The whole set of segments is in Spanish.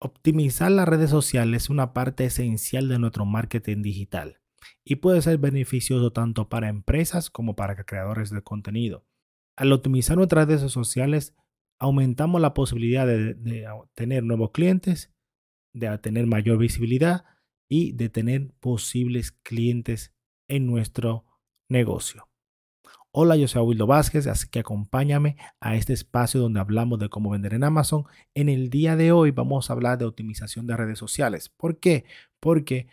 Optimizar las redes sociales es una parte esencial de nuestro marketing digital y puede ser beneficioso tanto para empresas como para creadores de contenido. Al optimizar nuestras redes sociales, aumentamos la posibilidad de, tener nuevos clientes, de tener mayor visibilidad y de tener posibles clientes en nuestro negocio. Hola, yo soy Wildo Vázquez, así que acompáñame a este espacio donde hablamos de cómo vender en Amazon. En el día de hoy vamos a hablar de optimización de redes sociales. ¿Por qué? Porque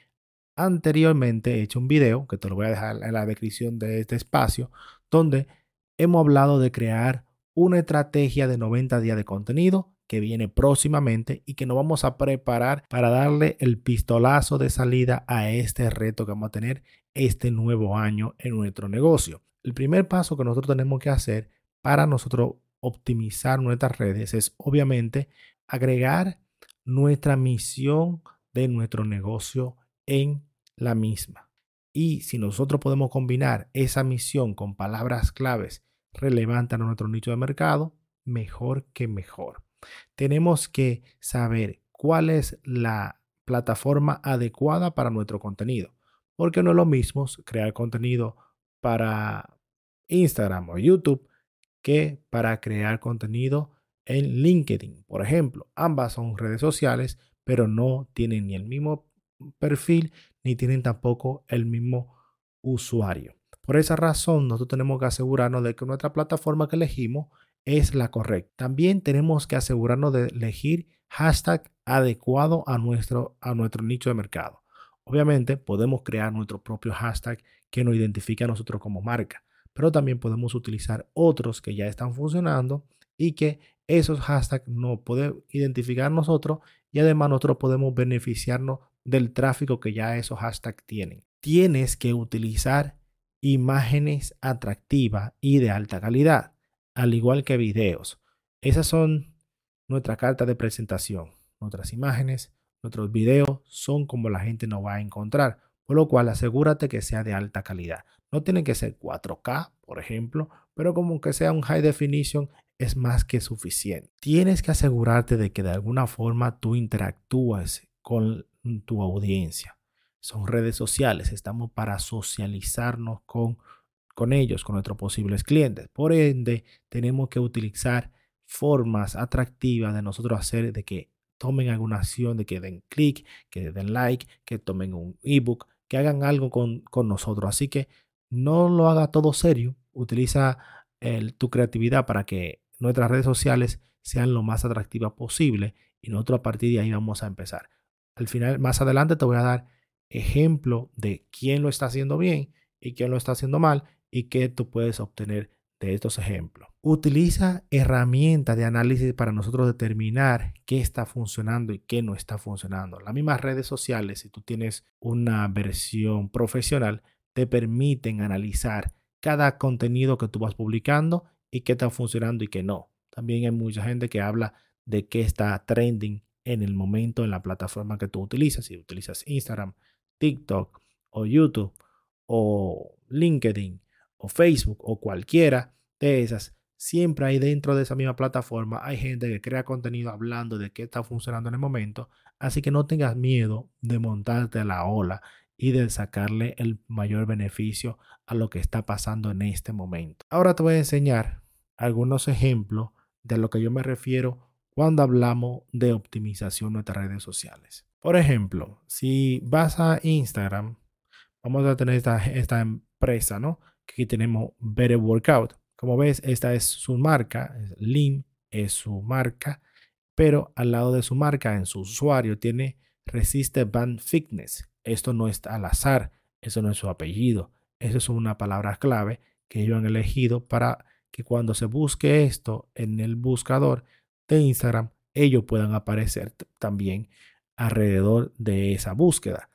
anteriormente he hecho un video, que te lo voy a dejar en la descripción de este espacio, donde hemos hablado de crear una estrategia de 90 días de contenido que viene próximamente y que nos vamos a preparar para darle el pistolazo de salida a este reto que vamos a tener este nuevo año en nuestro negocio. El primer paso que nosotros tenemos que hacer para nosotros optimizar nuestras redes es obviamente agregar nuestra misión de nuestro negocio en la misma. Y si nosotros podemos combinar esa misión con palabras claves relevantes a nuestro nicho de mercado, mejor que mejor. Tenemos que saber cuál es la plataforma adecuada para nuestro contenido, porque no es lo mismo crear contenido para Instagram o YouTube que para crear contenido en LinkedIn. Por ejemplo, ambas son redes sociales, pero no tienen ni el mismo perfil ni tienen tampoco el mismo usuario. Por esa razón, nosotros tenemos que asegurarnos de que nuestra plataforma que elegimos es la correcta. También tenemos que asegurarnos de elegir hashtag adecuado a nuestro, a nuestro nicho de mercado. Obviamente podemos crear nuestro propio hashtag que nos identifique a nosotros como marca, pero también podemos utilizar otros que ya están funcionando y que esos hashtags nos pueden identificar nosotros y además nosotros podemos beneficiarnos del tráfico que ya esos hashtags tienen. Tienes que utilizar imágenes atractivas y de alta calidad, al igual que videos. Esas son nuestra carta de presentación. Nuestras imágenes, nuestros videos son como la gente nos va a encontrar, por lo cual asegúrate que sea de alta calidad. No tiene que ser 4K, por ejemplo, pero como que sea un high definition es más que suficiente. Tienes que asegurarte de que de alguna forma tú interactúas con tu audiencia. Son redes sociales, estamos para socializarnos con, con ellos, con nuestros posibles clientes. Por ende, tenemos que utilizar formas atractivas de nosotros hacer de que tomen alguna acción, de que den clic, que den like, que tomen un ebook, que hagan algo con, con nosotros. Así que no lo haga todo serio, utiliza tu creatividad para que nuestras redes sociales sean lo más atractivas posible y nosotros a partir de ahí vamos a empezar. Al final, más adelante te voy a dar ejemplo de quién lo está haciendo bien y quién lo está haciendo mal y qué tú puedes obtener de estos ejemplos. Utiliza herramientas de análisis para nosotros determinar qué está funcionando y qué no está funcionando. Las mismas redes sociales, si tú tienes una versión profesional, te permiten analizar cada contenido que tú vas publicando y qué está funcionando y qué no. También hay mucha gente que habla de qué está trending en el momento en la plataforma que tú utilizas. Si utilizas Instagram, TikTok o YouTube o LinkedIn Facebook o cualquiera de esas, siempre hay dentro de esa misma plataforma, hay gente que crea contenido hablando de qué está funcionando en el momento. Así que no tengas miedo de montarte a la ola y de sacarle el mayor beneficio a lo que está pasando en este momento. Ahora te voy a enseñar algunos ejemplos de lo que yo me refiero cuando hablamos de optimización de nuestras redes sociales. Por ejemplo, si vas a Instagram, vamos a tener esta empresa, ¿no? Aquí tenemos Better Workout. Como ves, esta es su marca, Lean es su marca, pero al lado de su marca, en su usuario, tiene Resiste Band Fitness. Esto no está al azar, eso no es su apellido, eso es una palabra clave que ellos han elegido para que cuando se busque esto en el buscador de Instagram, ellos puedan aparecer también alrededor de esa búsqueda.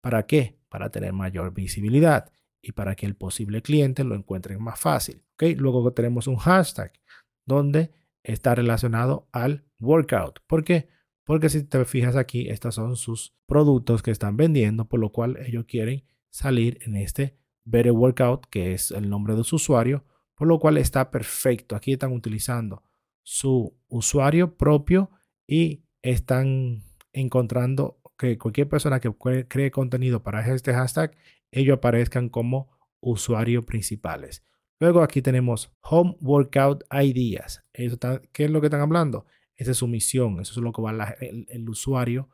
¿Para qué? Para tener mayor visibilidad y para que el posible cliente lo encuentre más fácil. ¿okay? Luego tenemos un hashtag donde está relacionado al workout. ¿Por qué? Porque si te fijas aquí, estos son sus productos que están vendiendo, por lo cual ellos quieren salir en este Better Workout, que es el nombre de su usuario, por lo cual está perfecto. Aquí están utilizando su usuario propio y están encontrando que cualquier persona que cree contenido para este hashtag, ellos aparezcan como usuarios principales. Luego aquí tenemos Home Workout Ideas. ¿Qué es lo que están hablando? Esa es su misión, eso es lo que va el, usuario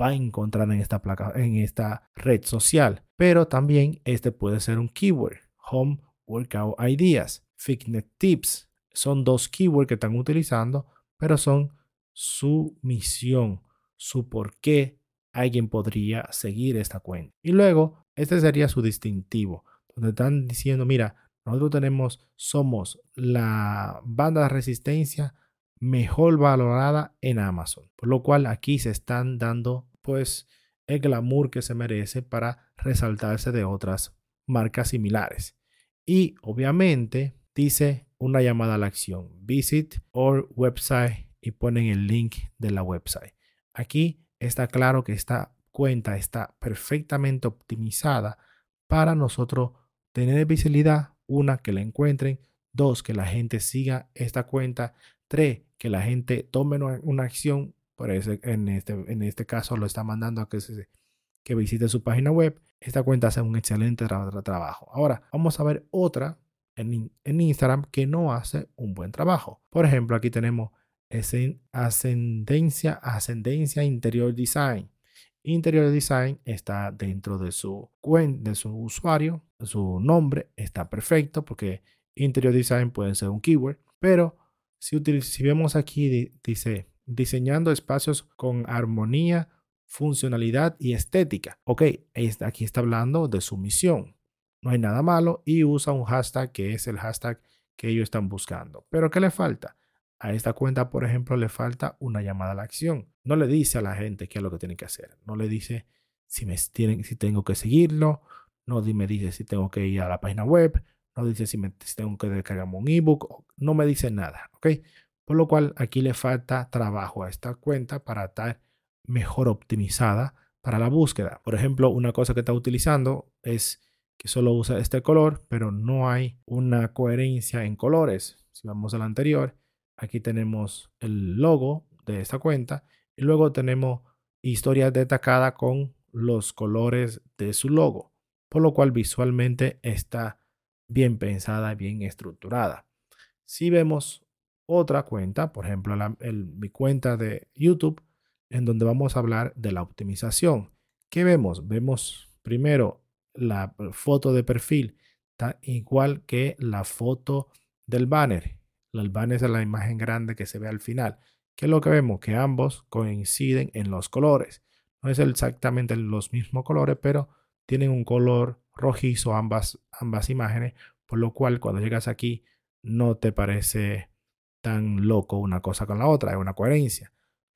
va a encontrar en esta, placa, en esta red social. Pero también este puede ser un keyword, Home Workout Ideas. Fitness Tips son dos keywords que están utilizando, pero son su misión, su por qué alguien podría seguir esta cuenta. Y luego, este sería su distintivo, donde están diciendo, mira, nosotros tenemos, somos la banda de resistencia mejor valorada en Amazon. Por lo cual aquí se están dando pues el glamour que se merece para resaltarse de otras marcas similares. Y obviamente dice una llamada a la acción. Visit our website y ponen el link de la website. Aquí está claro que esta cuenta está perfectamente optimizada para nosotros tener visibilidad una, que la encuentren. Dos, que la gente siga esta cuenta. Tres, que la gente tome una, acción. Por eso en este, en este caso lo está mandando a que, visite su página web. Esta cuenta hace un excelente trabajo. Ahora, vamos a ver otra en, en, Instagram que no hace un buen trabajo. Por ejemplo, aquí tenemos ascendencia, ascendencia interior design. Interior Design está dentro de su, de su usuario, su nombre está perfecto porque Interior Design puede ser un keyword, pero si, si vemos aquí dice diseñando espacios con armonía, funcionalidad y estética. Ok, aquí está hablando de su misión. No hay nada malo y usa un hashtag que es el hashtag que ellos están buscando. Pero ¿qué le falta? A esta cuenta, por ejemplo, le falta una llamada a la acción. No le dice a la gente qué es lo que tiene que hacer. No le dice si, me tienen, si tengo que seguirlo. No me dice si tengo que ir a la página web. No dice si, tengo que descargarme un ebook. No me dice nada. ¿Ok? Por lo cual aquí le falta trabajo a esta cuenta para estar mejor optimizada para la búsqueda. Por ejemplo, una cosa que está utilizando es que solo usa este color, pero no hay una coherencia en colores. Si vamos al anterior, Aquí tenemos el logo de esta cuenta y luego tenemos historia destacada con los colores de su logo, por lo cual visualmente está bien pensada, bien estructurada. Si vemos otra cuenta, por ejemplo, mi cuenta de YouTube, en donde vamos a hablar de la optimización. ¿Qué vemos? Vemos primero la foto de perfil, igual que la foto del banner el banner es la imagen grande que se ve al final. ¿Qué es lo que vemos? Que ambos coinciden en los colores. No es exactamente los mismos colores, pero tienen un color rojizo ambas, ambas imágenes, por lo cual cuando llegas aquí no te parece tan loco una cosa con la otra, es una coherencia.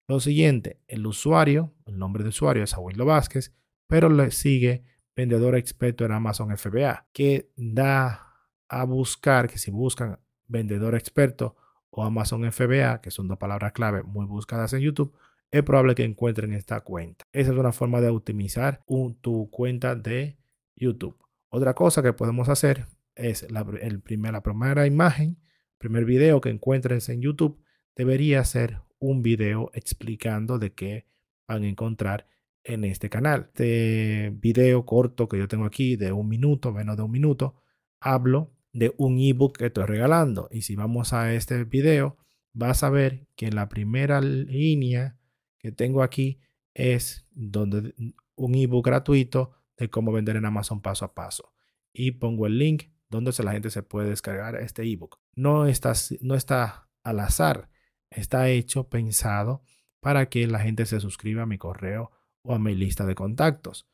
Lo siguiente, el usuario, el nombre de usuario es Abuelo Vázquez, pero le sigue vendedor experto en Amazon FBA, que da a buscar que si buscan vendedor experto o Amazon FBA, que son dos palabras clave muy buscadas en YouTube, es probable que encuentren esta cuenta. Esa es una forma de optimizar tu cuenta de YouTube. Otra cosa que podemos hacer es la, el primer, la primera imagen, primer video que encuentres en YouTube, debería ser un video explicando de qué van a encontrar en este canal. Este video corto que yo tengo aquí de un minuto, menos de un minuto, hablo de un ebook que estoy regalando. Y si vamos a este video, vas a ver que la primera línea que tengo aquí es donde un ebook gratuito de cómo vender en Amazon paso a paso. Y pongo el link donde la gente se puede descargar este ebook. No está, no está al azar, está hecho, pensado para que la gente se suscriba a mi correo o a mi lista de contactos.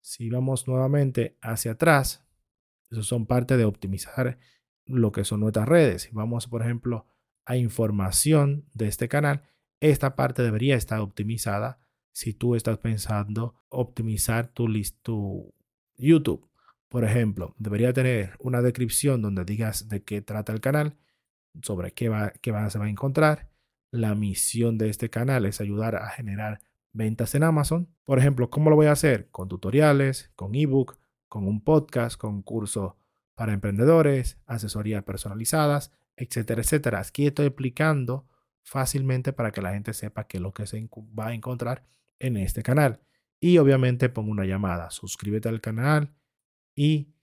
Si vamos nuevamente hacia atrás, eso son parte de optimizar lo que son nuestras redes. Si vamos, por ejemplo, a información de este canal, esta parte debería estar optimizada si tú estás pensando optimizar tu, tu YouTube. Por ejemplo, debería tener una descripción donde digas de qué trata el canal, sobre qué, va, qué se va a encontrar. La misión de este canal es ayudar a generar ventas en Amazon. Por ejemplo, ¿cómo lo voy a hacer? Con tutoriales, con ebook, con un podcast, con curso para emprendedores, asesorías personalizadas, etcétera, etcétera. Aquí estoy explicando fácilmente para que la gente sepa qué es lo que se va a encontrar en este canal. Y obviamente pongo una llamada. Suscríbete al canal y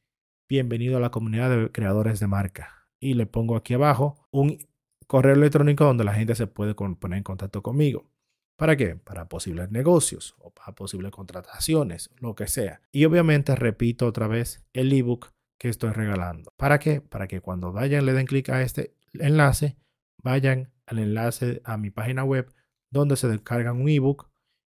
bienvenido a la comunidad de creadores de marca. Y le pongo aquí abajo un correo electrónico donde la gente se puede poner en contacto conmigo. ¿Para qué? Para posibles negocios o para posibles contrataciones, lo que sea. Y obviamente repito otra vez el ebook que estoy regalando. ¿Para qué? Para que cuando vayan, le den clic a este enlace, vayan al enlace a mi página web donde se descargan un ebook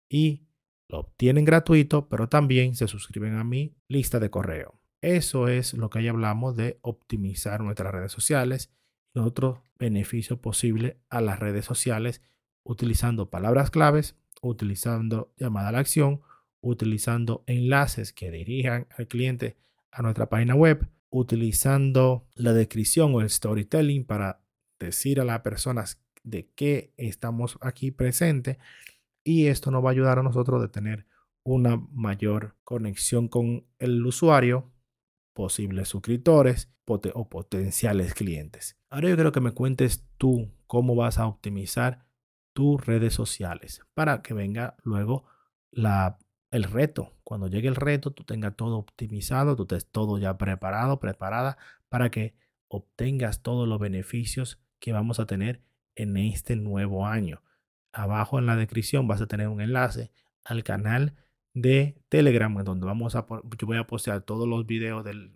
y lo obtienen gratuito, pero también se suscriben a mi lista de correo. Eso es lo que ahí hablamos de optimizar nuestras redes sociales y otros beneficios posibles a las redes sociales utilizando palabras claves, utilizando llamada a la acción, utilizando enlaces que dirijan al cliente a nuestra página web, utilizando la descripción o el storytelling para decir a las personas de qué estamos aquí presentes y esto nos va a ayudar a nosotros de tener una mayor conexión con el usuario, posibles suscriptores o potenciales clientes. Ahora yo quiero que me cuentes tú cómo vas a optimizar tus redes sociales para que venga luego la, el reto. Cuando llegue el reto, tú tengas todo optimizado, tú estés todo ya preparado, preparada para que obtengas todos los beneficios que vamos a tener en este nuevo año. Abajo en la descripción vas a tener un enlace al canal de Telegram, donde vamos a, yo voy a postear todos los videos del,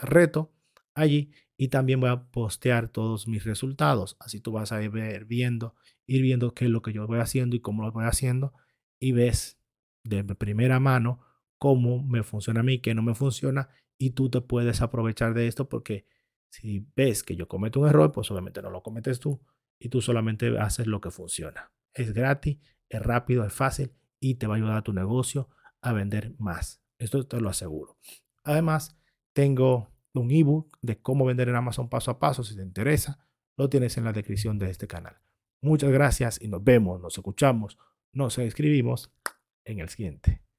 reto allí y también voy a postear todos mis resultados. Así tú vas a ir viendo, ir viendo qué es lo que yo voy haciendo y cómo lo voy haciendo y ves de primera mano cómo me funciona a mí, qué no me funciona y tú te puedes aprovechar de esto porque si ves que yo cometo un error, pues obviamente no lo cometes tú y tú solamente haces lo que funciona. Es gratis, es rápido, es fácil y te va a ayudar a tu negocio a vender más. Esto te lo aseguro. Además, tengo un ebook de cómo vender en Amazon paso a paso. Si te interesa, lo tienes en la descripción de este canal. Muchas gracias y nos vemos, nos escuchamos, nos escribimos en el siguiente.